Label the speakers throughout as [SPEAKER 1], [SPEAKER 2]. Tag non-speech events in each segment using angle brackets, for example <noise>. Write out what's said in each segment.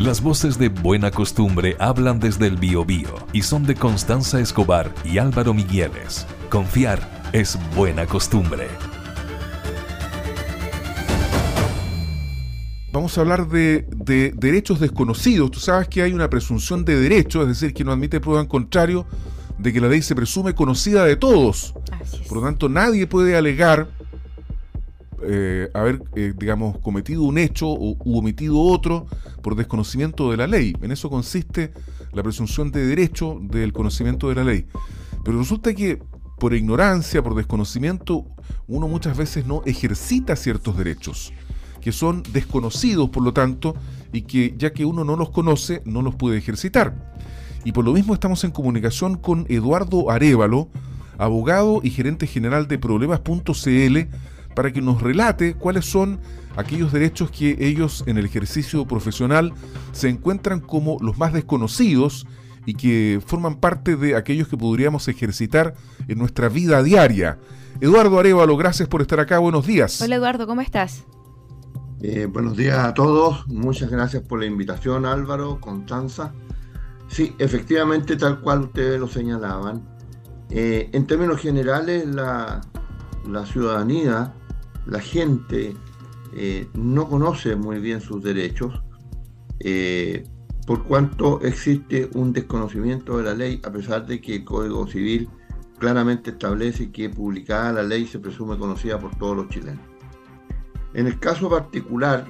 [SPEAKER 1] Las voces de Buena Costumbre hablan desde el Biobío y son de Constanza Escobar y Álvaro Migueles. Confiar es buena costumbre.
[SPEAKER 2] Vamos a hablar de, de derechos desconocidos. Tú sabes que hay una presunción de derecho, es decir, que no admite prueba en contrario de que la ley se presume conocida de todos. Por lo tanto, nadie puede alegar eh, haber, eh, digamos, cometido un hecho o, u omitido otro por desconocimiento de la ley. En eso consiste la presunción de derecho del conocimiento de la ley. Pero resulta que por ignorancia, por desconocimiento, uno muchas veces no ejercita ciertos derechos, que son desconocidos, por lo tanto, y que ya que uno no los conoce, no los puede ejercitar. Y por lo mismo estamos en comunicación con Eduardo Arevalo, abogado y gerente general de problemas.cl, para que nos relate cuáles son aquellos derechos que ellos en el ejercicio profesional se encuentran como los más desconocidos y que forman parte de aquellos que podríamos ejercitar en nuestra vida diaria. Eduardo Arevalo, gracias por estar acá, buenos días.
[SPEAKER 3] Hola Eduardo, ¿cómo estás?
[SPEAKER 4] Eh, buenos días a todos, muchas gracias por la invitación Álvaro, Constanza. Sí, efectivamente, tal cual ustedes lo señalaban. Eh, en términos generales, la, ciudadanía, la gente, eh, no conoce muy bien sus derechos, eh, por cuanto existe un desconocimiento de la ley, a pesar de que el Código Civil claramente establece que publicada la ley se presume conocida por todos los chilenos. En el caso particular,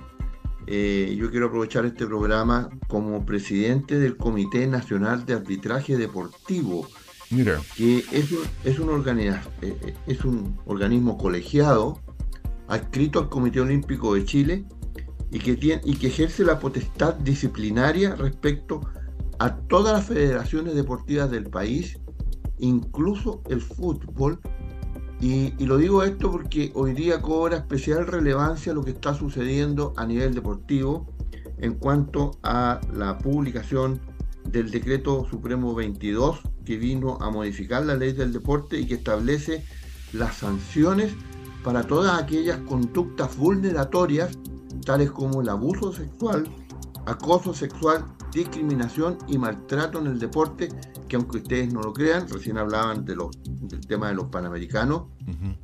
[SPEAKER 4] eh, yo quiero aprovechar este programa como presidente del Comité Nacional de Arbitraje Deportivo, Mira. que es un, es un, es un organismo colegiado adscrito al Comité Olímpico de Chile y que, y ejerce la potestad disciplinaria respecto a todas las federaciones deportivas del país, incluso el fútbol, y, lo digo esto porque hoy día cobra especial relevancia lo que está sucediendo a nivel deportivo en cuanto a la publicación del decreto supremo 22 que vino a modificar la ley del deporte y que establece las sanciones para todas aquellas conductas vulneratorias tales como el abuso sexual, acoso sexual, discriminación y maltrato en el deporte, que aunque ustedes no lo crean, recién hablaban de los, del tema de los panamericanos,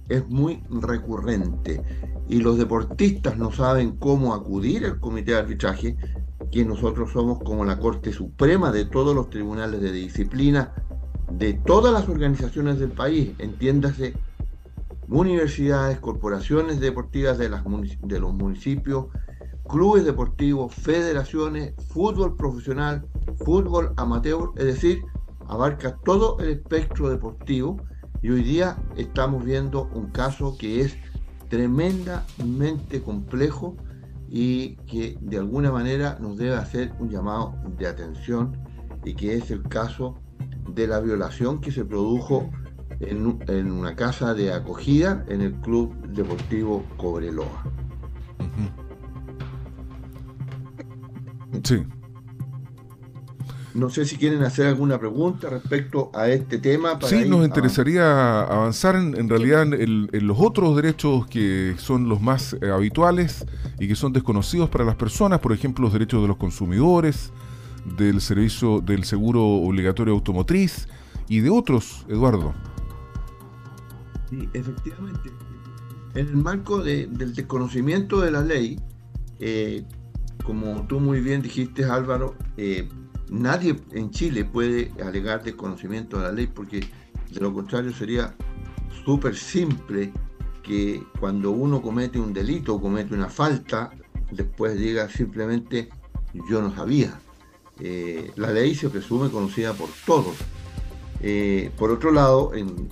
[SPEAKER 4] es muy recurrente. Y los deportistas no saben cómo acudir al comité de arbitraje, que nosotros somos como la Corte Suprema de todos los tribunales de disciplina, de todas las organizaciones del país, entiéndase, universidades, corporaciones deportivas de, las, de los municipios, clubes deportivos, federaciones, fútbol profesional, fútbol amateur, es decir, abarca todo el espectro deportivo. Y hoy día estamos viendo un caso que es tremendamente complejo y que de alguna manera nos debe hacer un llamado de atención y que es el caso de la violación que se produjo en, una casa de acogida en el Club Deportivo Cobreloa.
[SPEAKER 2] Sí.
[SPEAKER 4] No sé si quieren hacer alguna pregunta respecto a este tema.
[SPEAKER 2] sí, nos interesaría avanzar en, realidad en, los otros derechos que son los más eh, habituales y que son desconocidos para las personas, por ejemplo, los derechos de los consumidores, del servicio del seguro obligatorio automotriz y de otros, Eduardo.
[SPEAKER 4] Sí, efectivamente. En el marco del desconocimiento de la ley, eh, como tú muy bien dijiste, Álvaro, eh, nadie en Chile puede alegar desconocimiento de la ley porque de lo contrario sería súper simple que cuando uno comete un delito o comete una falta, después diga simplemente yo no sabía. Eh, la ley se presume conocida por todos. Eh, por otro lado, en,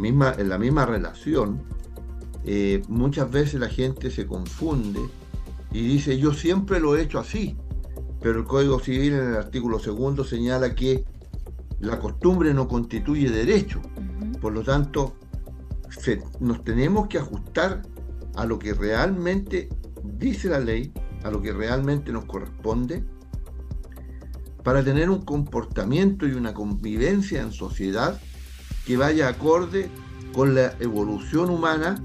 [SPEAKER 4] misma, en, la misma relación, muchas veces la gente se confunde y dice yo siempre lo he hecho así, pero el Código Civil en el artículo segundo señala que la costumbre no constituye derecho. Por lo tanto, nos tenemos que ajustar a lo que realmente dice la ley, a lo que realmente nos corresponde, para tener un comportamiento y una convivencia en sociedad que vaya acorde con la evolución humana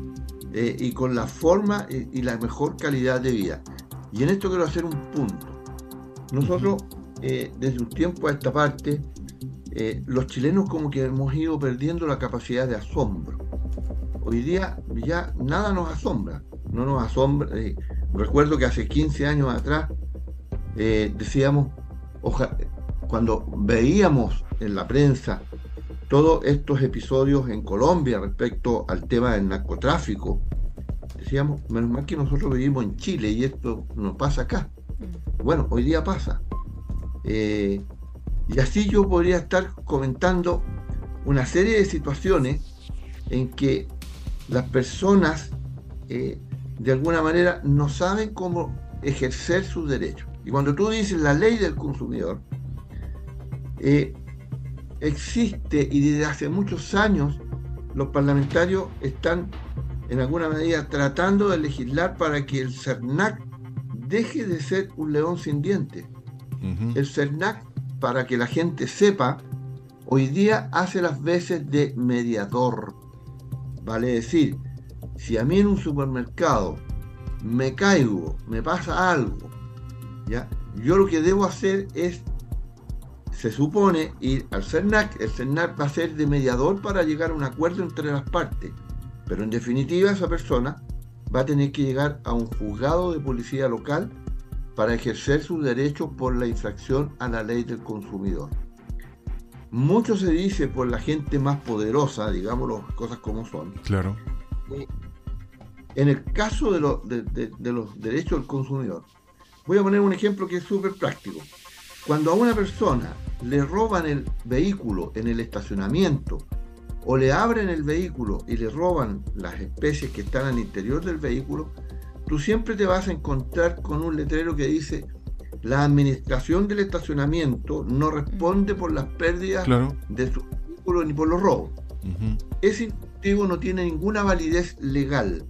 [SPEAKER 4] eh, y con la forma y, la mejor calidad de vida. Y en esto quiero hacer un punto. Nosotros, eh, desde un tiempo a esta parte, eh, los chilenos como que hemos ido perdiendo la capacidad de asombro. Hoy día ya nada nos asombra, no nos asombra. Eh, recuerdo que hace 15 años atrás decíamos, cuando veíamos en la prensa todos estos episodios en Colombia respecto al tema del narcotráfico, decíamos, menos mal que nosotros vivimos en Chile y esto no pasa acá. Mm. Bueno, hoy día pasa. Eh, y así yo podría estar comentando una serie de situaciones en que las personas eh, de alguna manera no saben cómo ejercer sus derechos. Y cuando tú dices la ley del consumidor, eh, existe y desde hace muchos años los parlamentarios están en alguna medida tratando de legislar para que el CERNAC deje de ser un león sin dientes. El CERNAC, para que la gente sepa, hoy día hace las veces de mediador. Vale decir, si a mí en un supermercado me caigo, me pasa algo, ¿ya? yo lo que debo hacer es, se supone, ir al CERNAC. El CERNAC va a ser de mediador para llegar a un acuerdo entre las partes. Pero en definitiva esa persona va a tener que llegar a un juzgado de policía local para ejercer sus derechos por la infracción a la ley del consumidor. Mucho se dice por la gente más poderosa, digamos las cosas como son.
[SPEAKER 2] Claro.
[SPEAKER 4] En el caso de, los derechos del consumidor, voy a poner un ejemplo que es súper práctico. Cuando a una persona le roban el vehículo en el estacionamiento o le abren el vehículo y le roban las especies que están al interior del vehículo, tú siempre te vas a encontrar con un letrero que dice la administración del estacionamiento no responde por las pérdidas de su vehículo ni por los robos. Ese incentivo no tiene ninguna validez legal,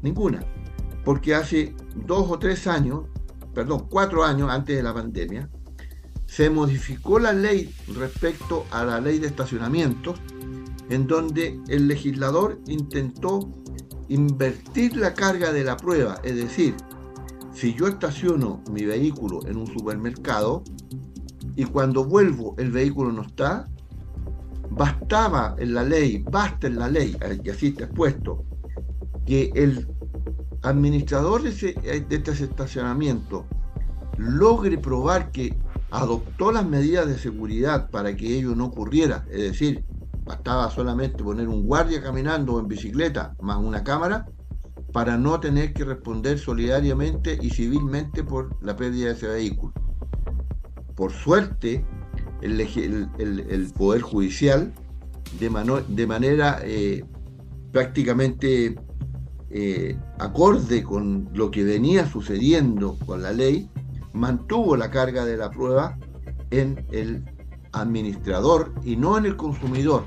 [SPEAKER 4] ninguna, porque hace dos o tres años, perdón, cuatro años antes de la pandemia, se modificó la ley respecto a la ley de estacionamientos en donde el legislador intentó invertir la carga de la prueba, es decir, si yo estaciono mi vehículo en un supermercado y cuando vuelvo el vehículo no está, bastaba en la ley, basta en la ley, y así está expuesto, que el administrador de, ese, de este estacionamiento logre probar que adoptó las medidas de seguridad para que ello no ocurriera, es decir, Bastaba solamente poner un guardia caminando o en bicicleta más una cámara para no tener que responder solidariamente y civilmente por la pérdida de ese vehículo. Por suerte, el, Poder Judicial, de, de manera eh, prácticamente eh, acorde con lo que venía sucediendo con la ley, mantuvo la carga de la prueba en el administrador y no en el consumidor.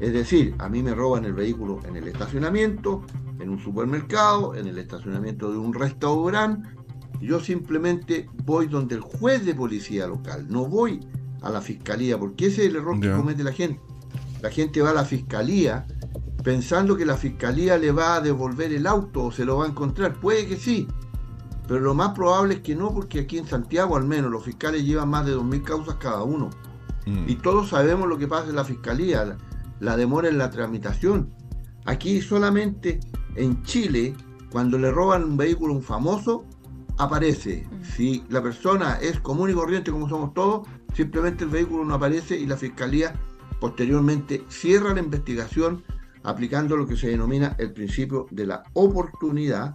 [SPEAKER 4] Es decir, a mí me roban el vehículo en el estacionamiento, en un supermercado, en el estacionamiento de un restaurante. Yo simplemente voy donde el juez de policía local, no voy a la fiscalía, porque ese es el error que comete la gente. La gente va a la fiscalía pensando que la fiscalía le va a devolver el auto o se lo va a encontrar. Puede que sí, pero lo más probable es que no, porque aquí en Santiago al menos los fiscales llevan más de 2.000 causas cada uno. Mm. Y todos sabemos lo que pasa en la fiscalía, la, demora en la tramitación. Aquí solamente en Chile, cuando le roban un vehículo a un famoso, aparece. Mm. Si la persona es común y corriente como somos todos, simplemente el vehículo no aparece y la fiscalía posteriormente cierra la investigación aplicando lo que se denomina el principio de la oportunidad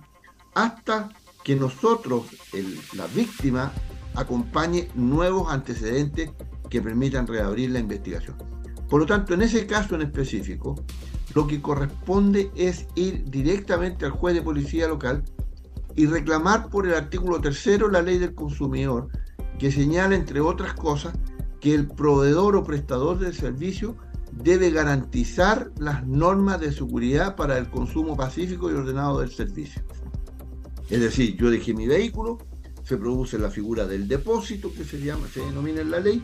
[SPEAKER 4] hasta que nosotros, la víctima, acompañe nuevos antecedentes que permitan reabrir la investigación. Por lo tanto, en ese caso en específico, lo que corresponde es ir directamente al juez de policía local y reclamar por el artículo tercero la ley del consumidor, que señala, entre otras cosas, que el proveedor o prestador del servicio debe garantizar las normas de seguridad para el consumo pacífico y ordenado del servicio. Es decir, yo dejé mi vehículo, se produce la figura del depósito que se llama, se denomina en la ley,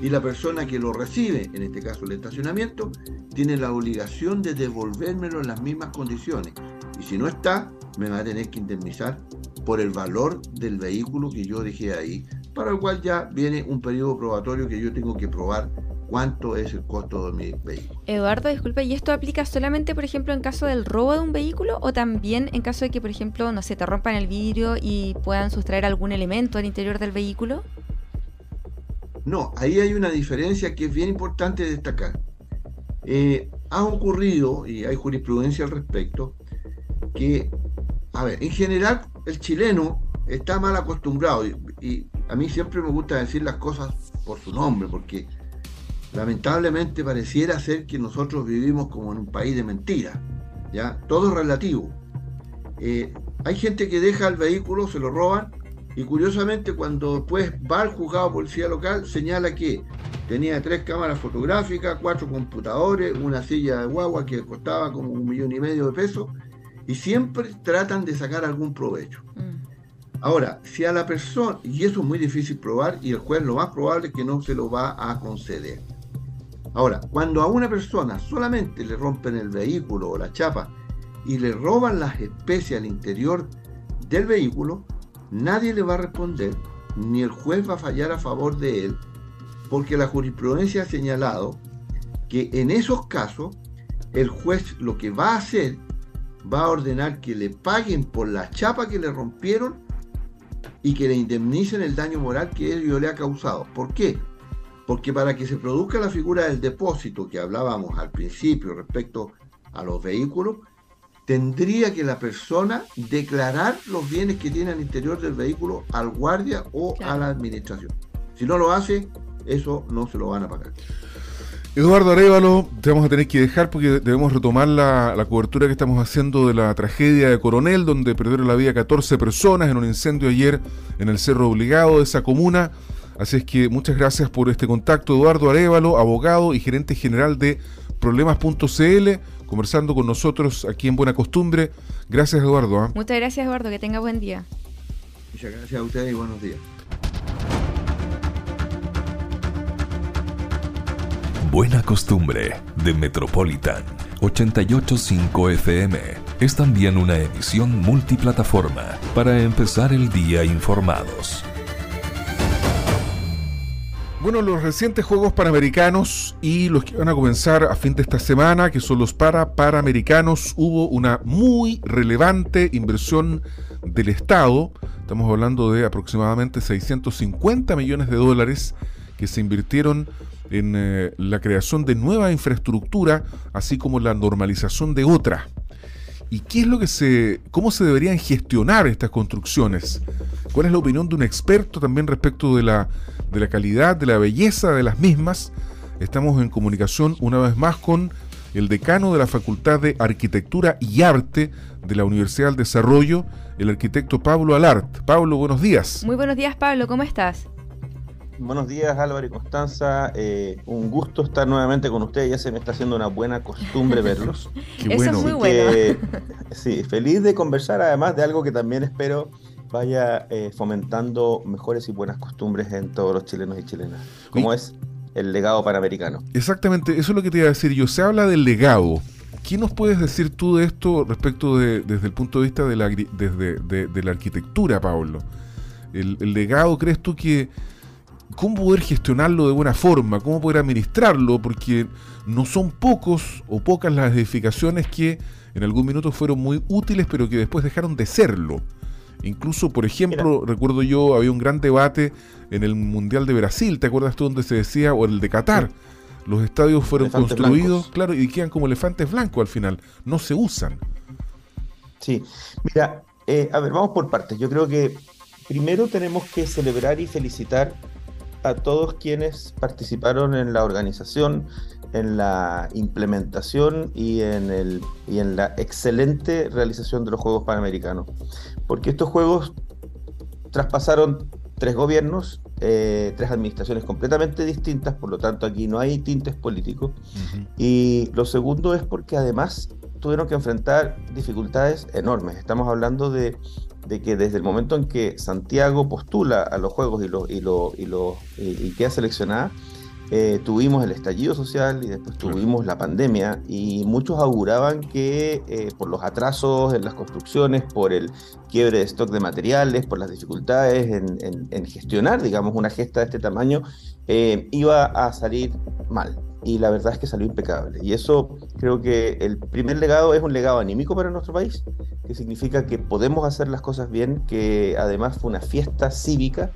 [SPEAKER 4] y la persona que lo recibe, en este caso el estacionamiento, tiene la obligación de devolvérmelo en las mismas condiciones. Y si no está, me va a tener que indemnizar por el valor del vehículo que yo dejé ahí para el cual ya viene un periodo probatorio que yo tengo que probar cuánto es el costo de mi vehículo.
[SPEAKER 3] Eduardo, disculpe, ¿y esto aplica solamente, por ejemplo, en caso del robo de un vehículo o también en caso de que, por ejemplo, no se te rompan el vidrio y puedan sustraer algún elemento al interior del vehículo?
[SPEAKER 4] No, ahí hay una diferencia que es bien importante destacar. Eh, ha ocurrido, y hay jurisprudencia al respecto, que, a ver, en general el chileno está mal acostumbrado y, a mí siempre me gusta decir las cosas por su nombre, porque lamentablemente pareciera ser que nosotros vivimos como en un país de mentiras, ¿ya? Todo es relativo. Eh, hay gente que deja el vehículo, se lo roban, y curiosamente cuando después va al juzgado policía local, señala que tenía tres cámaras fotográficas, cuatro computadores, una silla de guagua que costaba como un millón y medio de pesos, y siempre tratan de sacar algún provecho. Mm. Ahora, si a la persona, y eso es muy difícil probar, y el juez lo más probable es que no se lo va a conceder. Ahora, cuando a una persona solamente le rompen el vehículo o la chapa y le roban las especies al interior del vehículo, nadie le va a responder, ni el juez va a fallar a favor de él, porque la jurisprudencia ha señalado que en esos casos el juez lo que va a hacer va a ordenar que le paguen por la chapa que le rompieron y que le indemnicen el daño moral que ello le ha causado. ¿Por qué? Porque para que se produzca la figura del depósito que hablábamos al principio respecto a los vehículos, tendría que la persona declarar los bienes que tiene al interior del vehículo al guardia o a la administración. Si no lo hace, eso no se lo van a pagar.
[SPEAKER 2] Eduardo Arevalo, te vamos a tener que dejar porque debemos retomar la, cobertura que estamos haciendo de la tragedia de Coronel, donde perdieron la vida 14 personas en un incendio ayer en el Cerro Obligado de esa comuna. Así es que muchas gracias por este contacto, Eduardo Arevalo, abogado y gerente general de Problemas.cl, conversando con nosotros aquí en Buena Costumbre. Gracias, Eduardo.
[SPEAKER 3] ¿ah? Muchas gracias, Eduardo. Que tenga buen día.
[SPEAKER 4] Muchas gracias a ustedes y buenos días.
[SPEAKER 1] Buena Costumbre de Metropolitan 885 FM es también una emisión multiplataforma para empezar el día informados.
[SPEAKER 2] Bueno, los recientes Juegos Panamericanos y los que van a comenzar a fin de esta semana, que son los para Panamericanos, hubo una muy relevante inversión del Estado. Estamos hablando de aproximadamente 650 millones de dólares que se invirtieron en eh, la creación de nueva infraestructura, así como la normalización de otra. ¿Y qué es lo que se, cómo se deberían gestionar estas construcciones? ¿Cuál es la opinión de un experto también respecto de la, de la calidad, de la belleza de las mismas? Estamos en comunicación una vez más con el decano de la Facultad de Arquitectura y Arte de la Universidad del Desarrollo, el arquitecto Pablo Alart. Pablo, buenos días.
[SPEAKER 3] Muy buenos días, Pablo, ¿cómo estás?
[SPEAKER 5] Buenos días Álvaro y Constanza, eh, un gusto estar nuevamente con ustedes, ya se me está haciendo una buena costumbre <laughs> verlos.
[SPEAKER 3] Qué Eso es muy bueno. <laughs>
[SPEAKER 5] sí, feliz de conversar además de algo que también espero vaya eh, fomentando mejores y buenas costumbres en todos los chilenos y chilenas, como es el legado panamericano.
[SPEAKER 2] Exactamente, eso es lo que te iba a decir yo, se habla del legado. ¿Qué nos puedes decir tú de esto respecto de, desde el punto de vista de la, desde, de, la arquitectura, Pablo? el legado, ¿crees tú que cómo poder gestionarlo de buena forma, cómo poder administrarlo, porque no son pocos o pocas las edificaciones que en algún minuto fueron muy útiles, pero que después dejaron de serlo. Incluso, por ejemplo, recuerdo yo, había un gran debate en el Mundial de Brasil, ¿te acuerdas tú donde se decía, o el de Qatar? Los estadios fueron construidos, claro, y quedan como elefantes blancos al final, no se usan.
[SPEAKER 5] Sí, mira, eh, a ver, vamos por partes. Yo creo que primero tenemos que celebrar y felicitar a todos quienes participaron en la organización, en la implementación y en, el, y en la excelente realización de los Juegos Panamericanos. Porque estos Juegos traspasaron tres gobiernos, eh, tres administraciones completamente distintas, por lo tanto aquí no hay tintes políticos. Y lo segundo es porque además tuvieron que enfrentar dificultades enormes. Estamos hablando de de que desde el momento en que Santiago postula a los Juegos y, lo, y, lo, y, lo, y, queda seleccionada, eh, tuvimos el estallido social y después tuvimos la pandemia y muchos auguraban que eh, por los atrasos en las construcciones, por el quiebre de stock de materiales, por las dificultades en, gestionar, digamos, una gesta de este tamaño, eh, iba a salir mal. Y la verdad es que salió impecable. Y eso creo que el primer legado es un legado anímico para nuestro país, que significa que podemos hacer las cosas bien, que además fue una fiesta cívica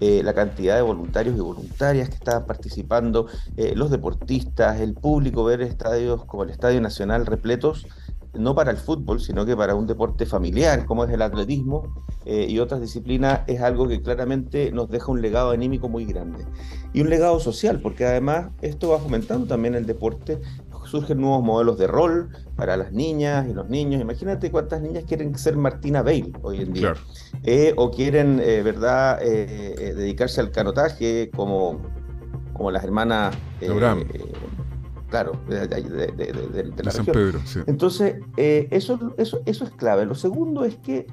[SPEAKER 5] eh, la cantidad de voluntarios y voluntarias que estaban participando, eh, los deportistas, el público, ver estadios como el Estadio Nacional repletos, no para el fútbol, sino que para un deporte familiar como es el atletismo eh, y otras disciplinas, es algo que claramente nos deja un legado anímico muy grande. Y un legado social, porque además esto va fomentando también el deporte surgen nuevos modelos de rol para las niñas y los niños. Imagínate cuántas niñas quieren ser Martina Bale hoy en día. Eh, o quieren, eh, ¿verdad?, eh, dedicarse al canotaje como, como las hermanas... claro, de, la San Pedro, Entonces, eso, eso, eso es clave. Lo segundo es que,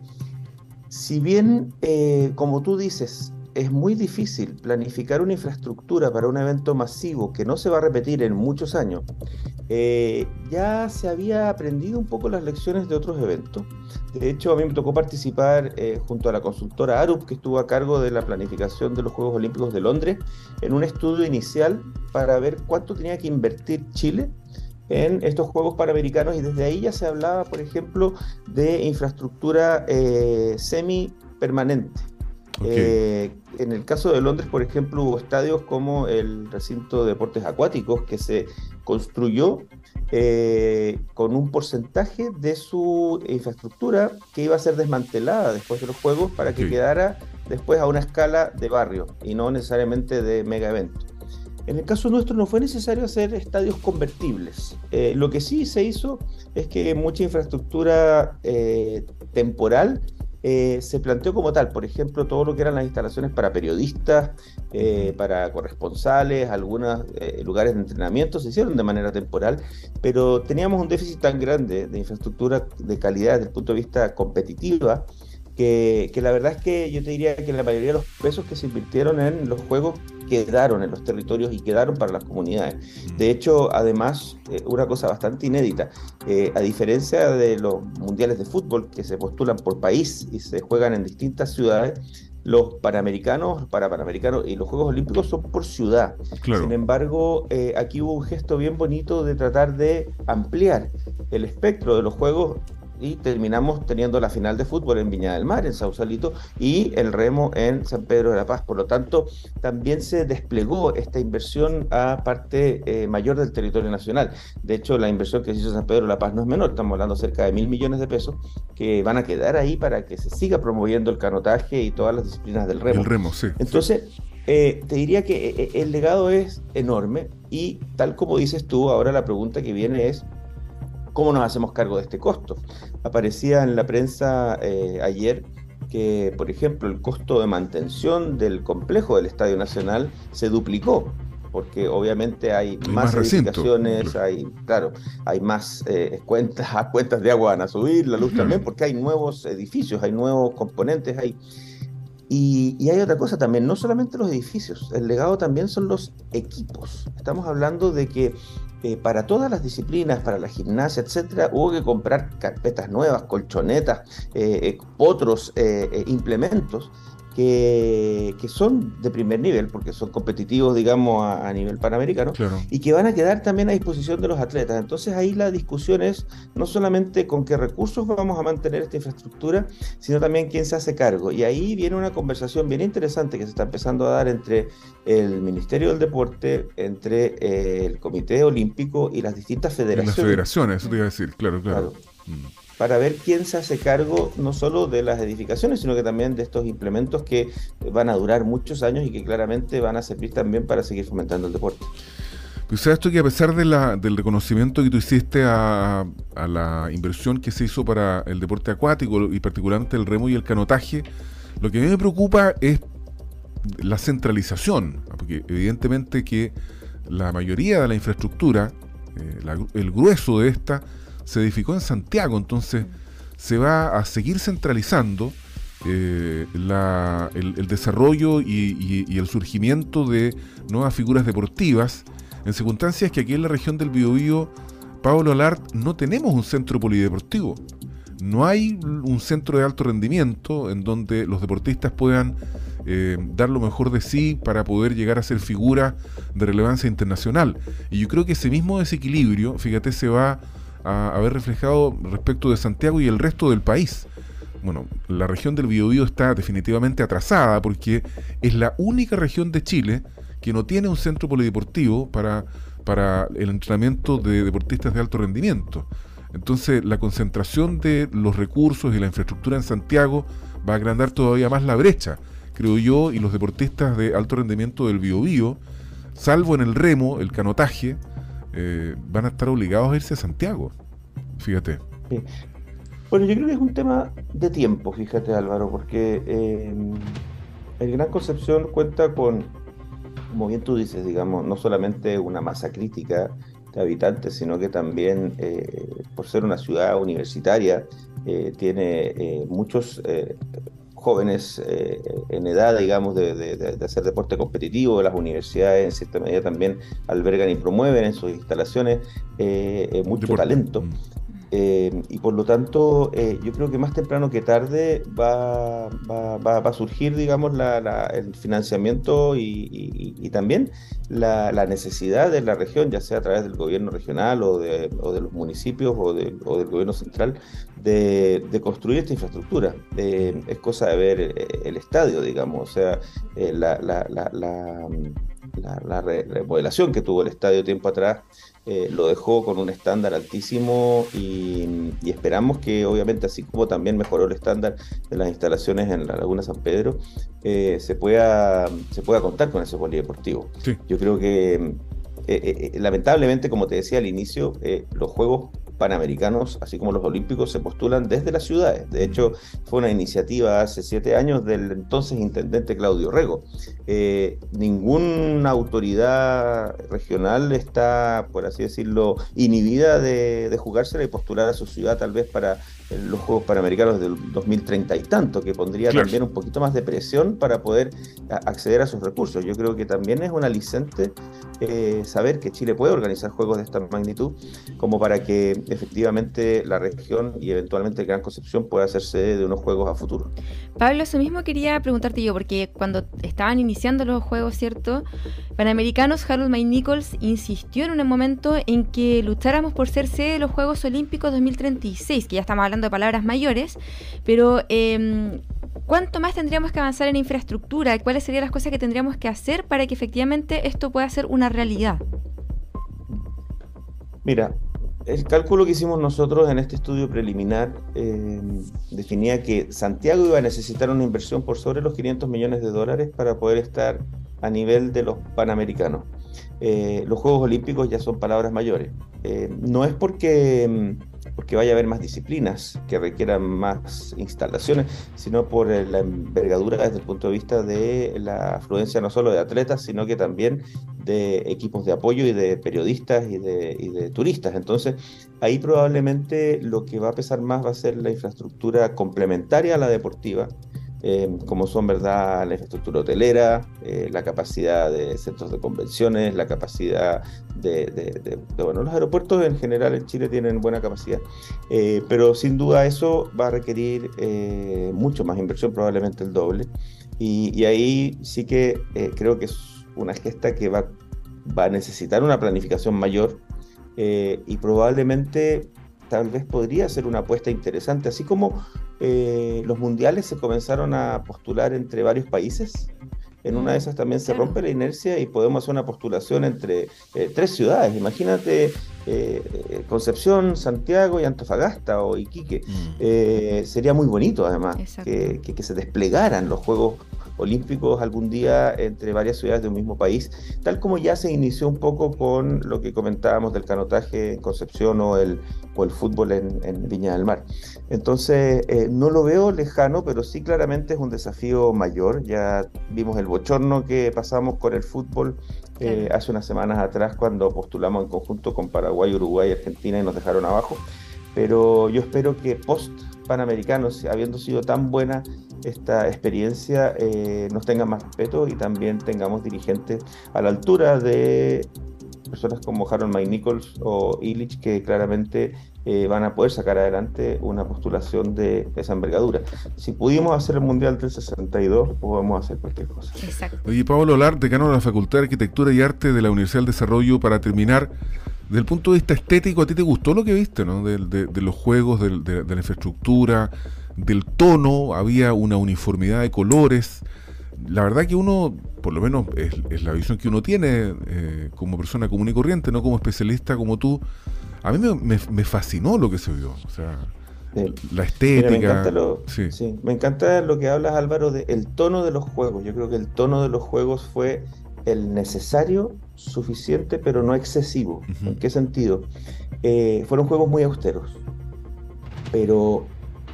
[SPEAKER 5] si bien, como tú dices, es muy difícil planificar una infraestructura para un evento masivo que no se va a repetir en muchos años. Eh, ya se había aprendido un poco las lecciones de otros eventos. De hecho, a mí me tocó participar eh, junto a la consultora ARUP, que estuvo a cargo de la planificación de los Juegos Olímpicos de Londres, en un estudio inicial para ver cuánto tenía que invertir Chile en estos Juegos Panamericanos y desde ahí ya se hablaba, por ejemplo, de infraestructura eh, semi permanente eh, en el caso de Londres, por ejemplo, hubo estadios como el recinto de deportes acuáticos que se construyó eh, con un porcentaje de su infraestructura que iba a ser desmantelada después de los Juegos para que quedara después a una escala de barrio y no necesariamente de mega evento. En el caso nuestro no fue necesario hacer estadios convertibles. Eh, lo que sí se hizo es que mucha infraestructura temporal eh, se planteó como tal, por ejemplo, todo lo que eran las instalaciones para periodistas, eh, para corresponsales, algunos eh, lugares de entrenamiento se hicieron de manera temporal, pero teníamos un déficit tan grande de infraestructura de calidad desde el punto de vista competitiva que, la verdad es que yo te diría que la mayoría de los pesos que se invirtieron en los juegos quedaron en los territorios y quedaron para las comunidades. Mm. De hecho, además, eh, una cosa bastante inédita, eh, a diferencia de los mundiales de fútbol que se postulan por país y se juegan en distintas ciudades, los panamericanos, para panamericanos y los Juegos Olímpicos son por ciudad. Sin embargo, eh, aquí hubo un gesto bien bonito de tratar de ampliar el espectro de los Juegos y terminamos teniendo la final de fútbol en Viña del Mar, en Sausalito, y el remo en San Pedro de la Paz. Por lo tanto, también se desplegó esta inversión a parte eh, mayor del territorio nacional. De hecho, la inversión que se hizo en San Pedro de la Paz no es menor, estamos hablando cerca de mil millones de pesos que van a quedar ahí para que se siga promoviendo el canotaje y todas las disciplinas del remo.
[SPEAKER 2] El remo, sí.
[SPEAKER 5] Entonces, eh, te diría que eh, el legado es enorme y tal como dices tú, ahora la pregunta que viene es, ¿Cómo nos hacemos cargo de este costo? Aparecía en la prensa eh, ayer que, por ejemplo, el costo de mantención del complejo del Estadio Nacional se duplicó, porque obviamente hay, más, edificaciones, hay, claro, hay más eh, cuentas, <laughs> cuentas de agua van a subir, la luz también, porque hay nuevos edificios, hay nuevos componentes, hay y, hay otra cosa también, no solamente los edificios, el legado también son los equipos. Estamos hablando de que eh, para todas las disciplinas, para la gimnasia, etcétera, hubo que comprar carpetas nuevas, colchonetas, eh, eh, otros implementos que, son de primer nivel, porque son competitivos, digamos, a, nivel panamericano, y que van a quedar también a disposición de los atletas. Entonces ahí la discusión es no solamente con qué recursos vamos a mantener esta infraestructura, sino también quién se hace cargo. Y ahí viene una conversación bien interesante que se está empezando a dar entre el Ministerio del Deporte, entre eh, el Comité Olímpico y las distintas federaciones.
[SPEAKER 2] las federaciones, eso te iba a decir, claro, claro. Mm
[SPEAKER 5] para ver quién se hace cargo no solo de las edificaciones, sino que también de estos implementos que van a durar muchos años y que claramente van a servir también para seguir fomentando el deporte.
[SPEAKER 2] Pues esto que a pesar del reconocimiento que tú hiciste a, la inversión que se hizo para el deporte acuático y particularmente el remo y el canotaje, lo que a mí me preocupa es la centralización, porque evidentemente que la mayoría de la infraestructura, eh, el grueso de esta, se edificó en Santiago, entonces se va a seguir centralizando eh, el, desarrollo y, el surgimiento de nuevas figuras deportivas en circunstancias que aquí en la región del Biobío, Pablo Alart, no tenemos un centro polideportivo. No hay un centro de alto rendimiento en donde los deportistas puedan eh, dar lo mejor de sí para poder llegar a ser figura de relevancia internacional. Y yo creo que ese mismo desequilibrio, fíjate, se va a, ver reflejado respecto de Santiago y el resto del país. Bueno, la región del Biobío está definitivamente atrasada porque es la única región de Chile que no tiene un centro polideportivo para, para el entrenamiento de deportistas de alto rendimiento. Entonces, la concentración de los recursos y la infraestructura en Santiago va a agrandar todavía más la brecha, creo yo, y los deportistas de alto rendimiento del Biobío, salvo en el remo, el canotaje, eh, van a estar obligados a irse a Santiago. Fíjate.
[SPEAKER 5] Bueno, yo creo que es un tema de tiempo, fíjate Álvaro, porque eh, el Gran Concepción cuenta con, como bien tú dices, digamos, no solamente una masa crítica de habitantes, sino que también, eh, por ser una ciudad universitaria, tiene muchos jóvenes eh, en edad, digamos, de, hacer deporte competitivo. Las universidades, en cierta medida, también albergan y promueven en sus instalaciones eh, eh, mucho talento. Eh, y por lo tanto, eh, yo creo que más temprano que tarde va, va, va, a surgir, digamos, la, el financiamiento y, también la, necesidad de la región, ya sea a través del gobierno regional o de, o de los municipios o, del gobierno central, de, construir esta infraestructura. Eh, es cosa de ver el estadio, digamos, o sea, la, la remodelación que tuvo el estadio tiempo atrás eh, lo dejó con un estándar altísimo y, esperamos que obviamente así como también mejoró el estándar de las instalaciones en la Laguna San Pedro, eh, se, pueda, se pueda contar con ese polideportivo. Yo creo que eh, lamentablemente, como te decía al inicio, los Juegos panamericanos, así como los olímpicos, se postulan desde las ciudades. De hecho, fue una iniciativa hace siete años del entonces intendente Claudio Rego. Eh, ninguna autoridad regional está, por así decirlo, inhibida de, de jugársela y postular a su ciudad tal vez para los Juegos Panamericanos del 2030 y tanto, que pondría también un poquito más de presión para poder acceder a sus recursos. Yo creo que también es un aliciente eh, saber que Chile puede organizar juegos de esta magnitud, como para que efectivamente la región y eventualmente Gran Concepción pueda hacerse de unos juegos a futuro.
[SPEAKER 3] Pablo, eso mismo quería preguntarte yo, porque cuando estaban iniciando los juegos, ¿cierto? Panamericanos, Harold May Nichols insistió en un momento en que lucháramos por ser sede de los Juegos Olímpicos 2036, que ya estamos hablando de palabras mayores, pero eh, ¿cuánto más tendríamos que avanzar en infraestructura? ¿Cuáles serían las cosas que tendríamos que hacer para que efectivamente esto pueda ser una realidad?
[SPEAKER 5] Mira, el cálculo que hicimos nosotros en este estudio preliminar em, definía que Santiago iba a necesitar una inversión por sobre los 500 millones de dólares para poder estar a nivel de los panamericanos. Eh, los Juegos Olímpicos ya son palabras mayores. Eh, no es porque em, porque vaya a haber más disciplinas que requieran más instalaciones, sino por eh, la envergadura desde el punto de vista de la afluencia no solo de atletas, sino que también de equipos de apoyo y de periodistas y de, y de turistas. Entonces, ahí probablemente lo que va a pesar más va a ser la infraestructura complementaria a la deportiva, eh, como son verdad la infraestructura hotelera, eh, la capacidad de centros de convenciones, la capacidad de, bueno, los aeropuertos en general en Chile tienen buena capacidad, eh, pero sin duda eso va a requerir mucho más inversión, probablemente el doble, y, ahí sí que creo que es una gesta que va, va a necesitar una planificación mayor y probablemente tal vez podría ser una apuesta interesante, así como eh, los mundiales se comenzaron a postular entre varios países. En una de esas también se rompe la inercia y podemos hacer una postulación entre eh, tres ciudades. Imagínate eh, Concepción, Santiago y Antofagasta o Iquique. Mm. sería muy bonito además que, que, se desplegaran los Juegos olímpicos algún día entre varias ciudades de un mismo país, tal como ya se inició un poco con lo que comentábamos del canotaje en Concepción o el, o el fútbol en, Viña del Mar. Entonces, eh, no lo veo lejano, pero sí claramente es un desafío mayor. Ya vimos el bochorno que pasamos con el fútbol eh, hace unas semanas atrás cuando postulamos en conjunto con Paraguay, Uruguay y Argentina y nos dejaron abajo. Pero yo espero que post Panamericanos, habiendo sido tan buena esta experiencia eh, nos tenga más respeto y también tengamos dirigentes a la altura de personas como Harold Mike Nichols o Illich que claramente eh, van a poder sacar adelante una postulación de esa envergadura. Si pudimos hacer el Mundial del 62, podemos hacer cualquier cosa.
[SPEAKER 2] Exacto. Oye, Pablo Lar, decano de la Facultad de Arquitectura y Arte de la Universidad del Desarrollo, para terminar, desde el punto de vista estético, ¿a ti te gustó lo que viste, ¿no? de, de, los juegos, de, de, la infraestructura, del tono, había una uniformidad de colores. La verdad que uno, por lo menos es, la visión que uno tiene eh, como persona común y corriente, no como especialista como tú, a mí me, me, fascinó lo que se vio. O sea, la estética. me,
[SPEAKER 5] encanta lo, sí. me encanta lo que hablas, Álvaro, del tono de los juegos. Yo creo que el tono de los juegos fue el necesario, suficiente, pero no excesivo. ¿En qué sentido? Eh, fueron juegos muy austeros, pero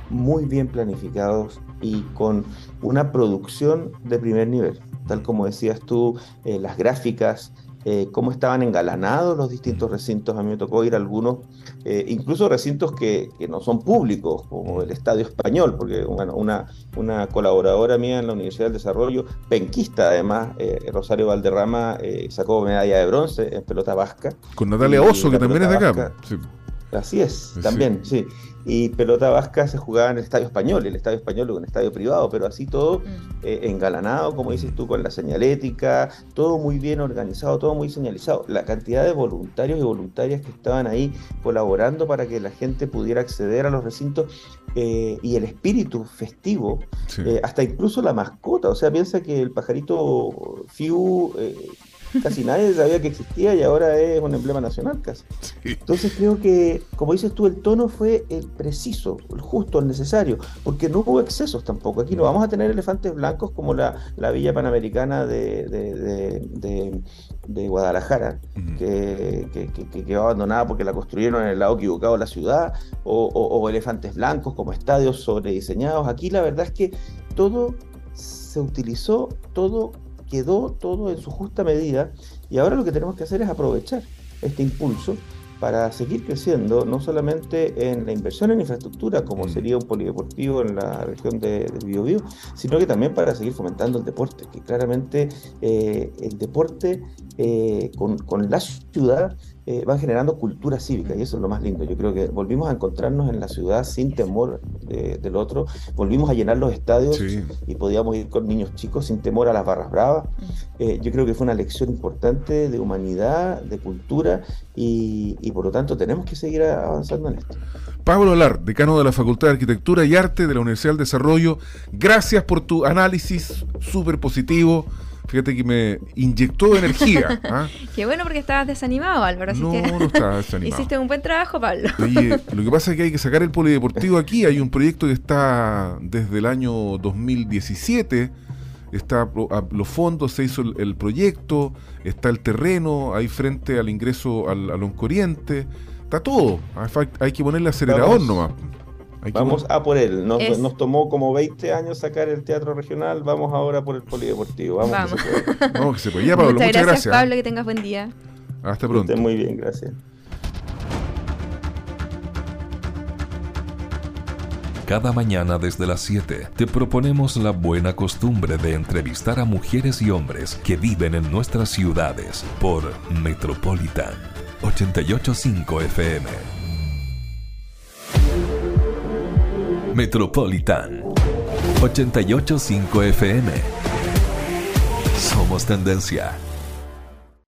[SPEAKER 5] muy bien planificados y con una producción de primer nivel. Tal como decías tú, eh, las gráficas, eh, cómo estaban engalanados los distintos recintos. A mí me tocó ir a algunos, eh, incluso recintos que, no son públicos, como el Estadio Español, porque bueno, una, una colaboradora mía en la Universidad del Desarrollo, penquista además, eh, Rosario Valderrama, sacó medalla de bronce en pelota vasca.
[SPEAKER 2] Con Natalia Oso, que también es de acá.
[SPEAKER 5] Así es, también, sí y pelota vasca se jugaba en el Estadio Español, el Estadio Español es un estadio privado, pero así todo mm. eh, engalanado, como dices tú, con la señalética, todo muy bien organizado, todo muy señalizado. La cantidad de voluntarios y voluntarias que estaban ahí colaborando para que la gente pudiera acceder a los recintos eh, y el espíritu festivo, eh, hasta incluso la mascota, o sea, piensa que el pajarito Fiu casi nadie sabía que existía y ahora es un emblema nacional casi. Entonces creo que, como dices tú, el tono fue el preciso, el justo, el necesario, porque no hubo excesos tampoco. Aquí no vamos a tener elefantes blancos como la, Villa Panamericana de, de, Guadalajara, que, quedó abandonada porque la construyeron en el lado equivocado de la ciudad, o, o elefantes blancos como estadios sobrediseñados. Aquí la verdad es que todo se utilizó, todo quedó todo en su justa medida y ahora lo que tenemos que hacer es aprovechar este impulso para seguir creciendo, no solamente en la inversión en infraestructura, como mm. sería un polideportivo en la región de, del Biobío, sino que también para seguir fomentando el deporte, que claramente eh, el deporte eh, con, con, la ciudad eh, van generando cultura cívica y eso es lo más lindo. Yo creo que volvimos a encontrarnos en la ciudad sin temor del otro, volvimos a llenar los estadios y podíamos ir con niños chicos sin temor a las barras bravas. Mm. Eh, yo creo que fue una lección importante de humanidad, de cultura y, por lo tanto tenemos que seguir avanzando en esto.
[SPEAKER 2] Pablo Alar, decano de la Facultad de Arquitectura y Arte de la Universidad del Desarrollo, gracias por tu análisis súper positivo fíjate que me inyectó energía. <laughs> ¿ah?
[SPEAKER 3] Qué bueno porque estabas desanimado, Álvaro.
[SPEAKER 2] no, no estaba desanimado. <laughs>
[SPEAKER 3] Hiciste un buen trabajo, Pablo.
[SPEAKER 2] Oye, lo que pasa es que hay que sacar el polideportivo aquí. Hay un proyecto que está desde el año 2017. Está a los fondos, se hizo el, proyecto, está el terreno ahí frente al ingreso al, al Oncoriente. Está todo. Hay que ponerle acelerador nomás.
[SPEAKER 5] Vamos a por él. Nos, tomó como 20 años sacar el teatro regional. Vamos ahora por el polideportivo. Vamos,
[SPEAKER 2] Que se puede. <laughs> Vamos que se puede. Ya, Pablo, muchas, muchas gracias,
[SPEAKER 3] Pablo, que tengas buen día.
[SPEAKER 2] Hasta pronto.
[SPEAKER 5] muy bien, gracias.
[SPEAKER 1] Cada mañana desde las 7 te proponemos la buena costumbre de entrevistar a mujeres y hombres que viven en nuestras ciudades por Metropolitan 885 FM. Metropolitan 885 FM. Somos tendencia.